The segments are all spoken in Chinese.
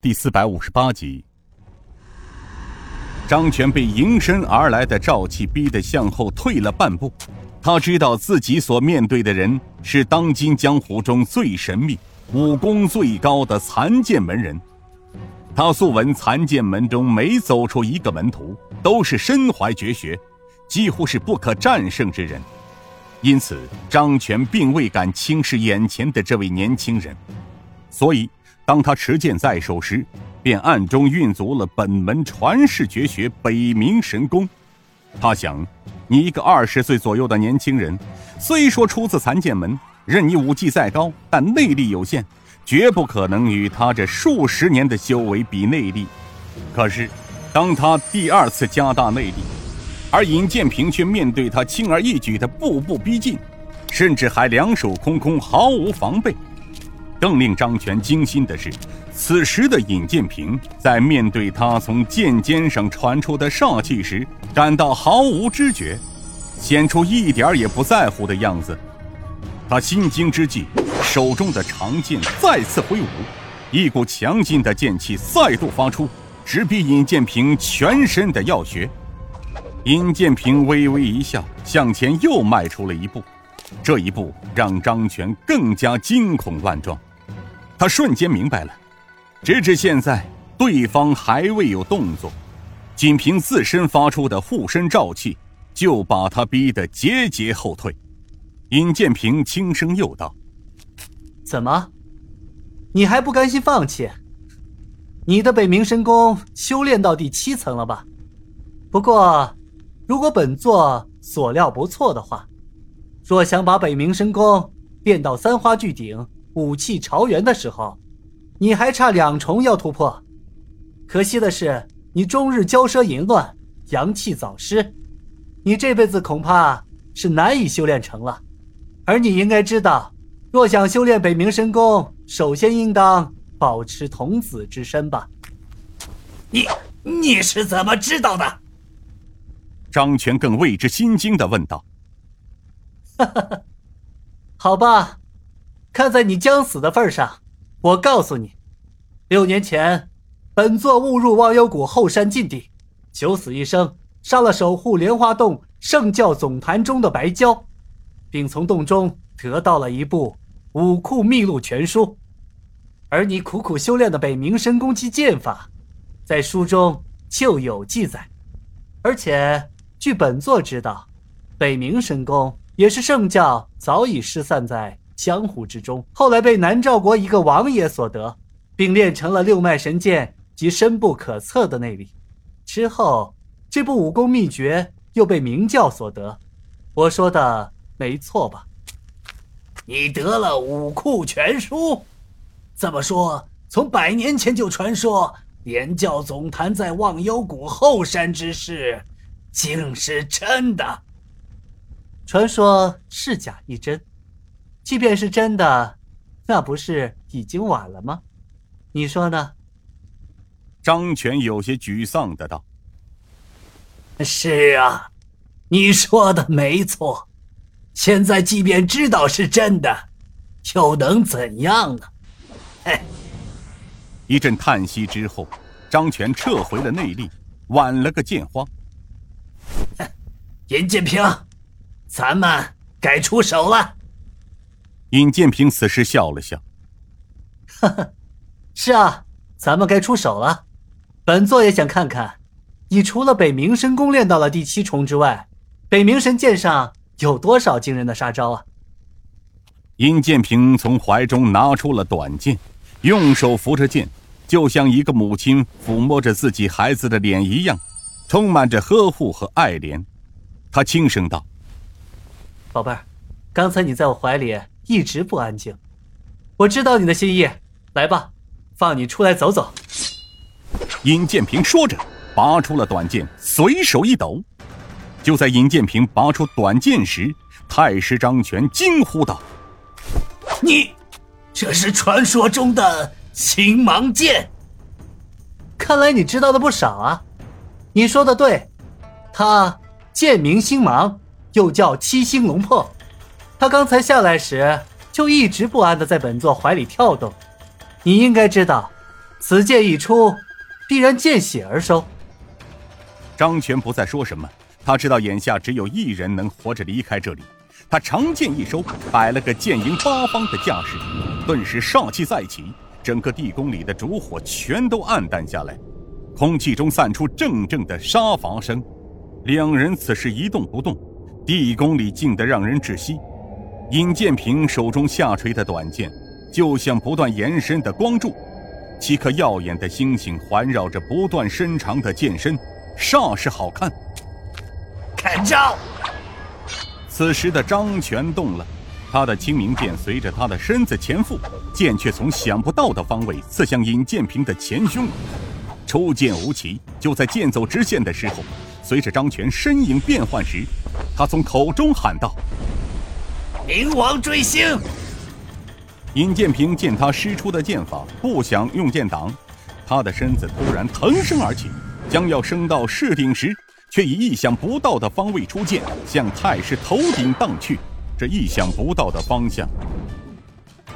第四百五十八集，张全被迎身而来的赵气逼得向后退了半步。他知道自己所面对的人是当今江湖中最神秘、武功最高的残剑门人。他素闻残剑门中每走出一个门徒，都是身怀绝学，几乎是不可战胜之人。因此，张全并未敢轻视眼前的这位年轻人，所以。当他持剑在手时，便暗中运足了本门传世绝学北冥神功。他想，你一个二十岁左右的年轻人，虽说出自残剑门，任你武技再高，但内力有限，绝不可能与他这数十年的修为比内力。可是，当他第二次加大内力，而尹建平却面对他轻而易举的步步逼近，甚至还两手空空，毫无防备。更令张全惊心的是，此时的尹建平在面对他从剑尖上传出的煞气时，感到毫无知觉，显出一点也不在乎的样子。他心惊之际，手中的长剑再次挥舞，一股强劲的剑气再度发出，直逼尹建平全身的要穴。尹建平微微一笑，向前又迈出了一步，这一步让张全更加惊恐万状。他瞬间明白了，直至现在，对方还未有动作，仅凭自身发出的护身罩气，就把他逼得节节后退。尹建平轻声又道：“怎么，你还不甘心放弃？你的北冥神功修炼到第七层了吧？不过，如果本座所料不错的话，若想把北冥神功练到三花聚顶。”武器朝元的时候，你还差两重要突破。可惜的是，你终日骄奢淫乱，阳气早失，你这辈子恐怕是难以修炼成了。而你应该知道，若想修炼北冥神功，首先应当保持童子之身吧？你你是怎么知道的？张全更为之心惊的问道。哈哈，好吧。看在你将死的份上，我告诉你，六年前，本座误入忘忧谷后山禁地，九死一生，杀了守护莲花洞圣教总坛中的白蛟，并从洞中得到了一部武库秘录全书。而你苦苦修炼的北冥神功及剑法，在书中就有记载。而且据本座知道，北冥神功也是圣教早已失散在。江湖之中，后来被南诏国一个王爷所得，并练成了六脉神剑及深不可测的内力。之后，这部武功秘诀又被明教所得。我说的没错吧？你得了武库全书，这么说，从百年前就传说连教总坛在忘忧谷后山之事，竟是真的？传说是假亦真。即便是真的，那不是已经晚了吗？你说呢？张全有些沮丧的道：“是啊，你说的没错。现在即便知道是真的，又能怎样呢？”嘿。一阵叹息之后，张全撤回了内力，挽了个剑花。尹建平，咱们该出手了。尹建平此时笑了笑，哈哈，是啊，咱们该出手了。本座也想看看，你除了北冥神功练到了第七重之外，北冥神剑上有多少惊人的杀招啊？尹建平从怀中拿出了短剑，用手扶着剑，就像一个母亲抚摸着自己孩子的脸一样，充满着呵护和爱怜。他轻声道：“宝贝儿，刚才你在我怀里。”一直不安静，我知道你的心意。来吧，放你出来走走。尹建平说着，拔出了短剑，随手一抖。就在尹建平拔出短剑时，太师张权惊呼道：“你，这是传说中的青芒剑？看来你知道的不少啊。你说的对，它剑名星芒，又叫七星龙破。”他刚才下来时就一直不安的在本座怀里跳动，你应该知道，此剑一出，必然见血而收。张全不再说什么，他知道眼下只有一人能活着离开这里。他长剑一收，摆了个剑迎八方的架势，顿时煞气再起，整个地宫里的烛火全都暗淡下来，空气中散出阵阵的杀伐声。两人此时一动不动，地宫里静得让人窒息。尹建平手中下垂的短剑，就像不断延伸的光柱，七颗耀眼的星星环绕着不断伸长的剑身，煞是好看。看招！此时的张全动了，他的清明剑随着他的身子前赴，剑却从想不到的方位刺向尹建平的前胸。出剑无奇，就在剑走直线的时候，随着张全身影变换时，他从口中喊道：“冥王追星！”尹建平见他施出的剑法，不想用剑挡，他的身子突然腾升而起，将要升到势顶时。却以意想不到的方位出剑，向太师头顶荡去。这意想不到的方向，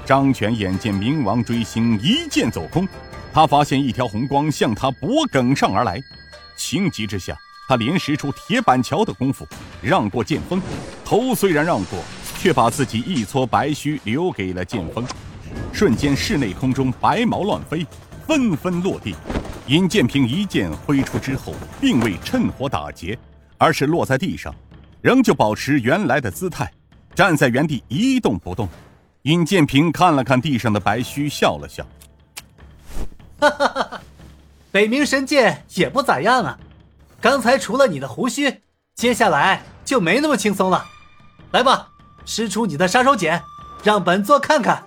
张全眼见冥王追星一剑走空，他发现一条红光向他脖梗上而来，情急之下，他连使出铁板桥的功夫，让过剑锋。头虽然让过，却把自己一撮白须留给了剑锋。瞬间，室内空中白毛乱飞，纷纷落地。尹建平一剑挥出之后，并未趁火打劫，而是落在地上，仍旧保持原来的姿态，站在原地一动不动。尹建平看了看地上的白须，笑了笑：“哈哈哈，北冥神剑也不咋样啊。刚才除了你的胡须，接下来就没那么轻松了。来吧，使出你的杀手锏，让本座看看。”